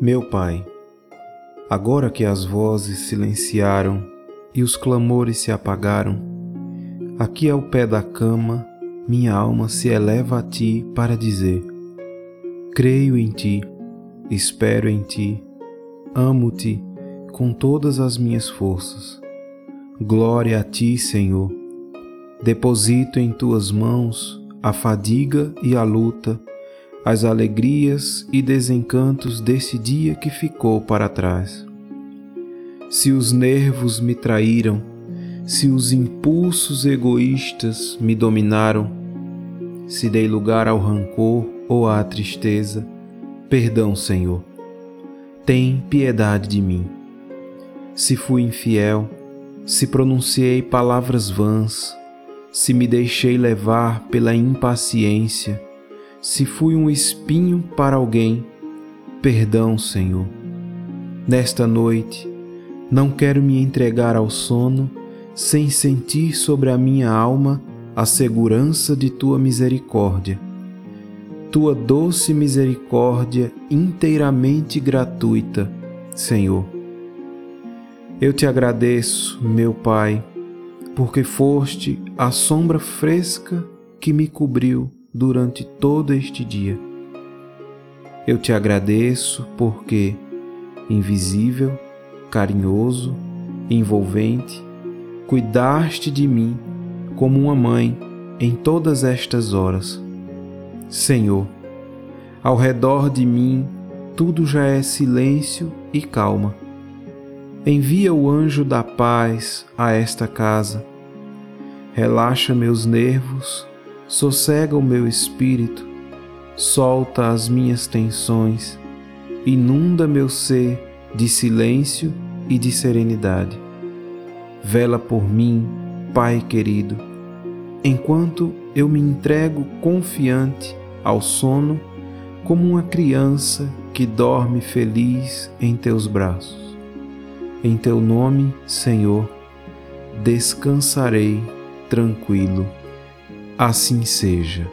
Meu Pai, agora que as vozes silenciaram e os clamores se apagaram, aqui ao pé da cama, minha alma se eleva a Ti para dizer: Creio em Ti, espero em Ti, amo-Te com todas as minhas forças. Glória a Ti, Senhor. Deposito em Tuas mãos a fadiga e a luta as alegrias e desencantos desse dia que ficou para trás. Se os nervos me traíram, se os impulsos egoístas me dominaram, se dei lugar ao rancor ou à tristeza, perdão, Senhor. Tem piedade de mim. Se fui infiel, se pronunciei palavras vãs, se me deixei levar pela impaciência, se fui um espinho para alguém, perdão, Senhor. Nesta noite, não quero me entregar ao sono sem sentir sobre a minha alma a segurança de tua misericórdia. Tua doce misericórdia inteiramente gratuita, Senhor. Eu te agradeço, meu Pai, porque foste a sombra fresca que me cobriu durante todo este dia. Eu te agradeço porque, invisível, carinhoso, envolvente, cuidaste de mim como uma mãe em todas estas horas. Senhor, ao redor de mim tudo já é silêncio e calma. Envia o anjo da paz a esta casa. Relaxa meus nervos sossega o meu espírito, solta as minhas tensões, inunda meu ser de silêncio e de serenidade. Vela por mim, Pai querido, enquanto eu me entrego confiante ao sono como uma criança que dorme feliz em teus braços. Em teu nome, Senhor, descansarei tranquilo assim seja.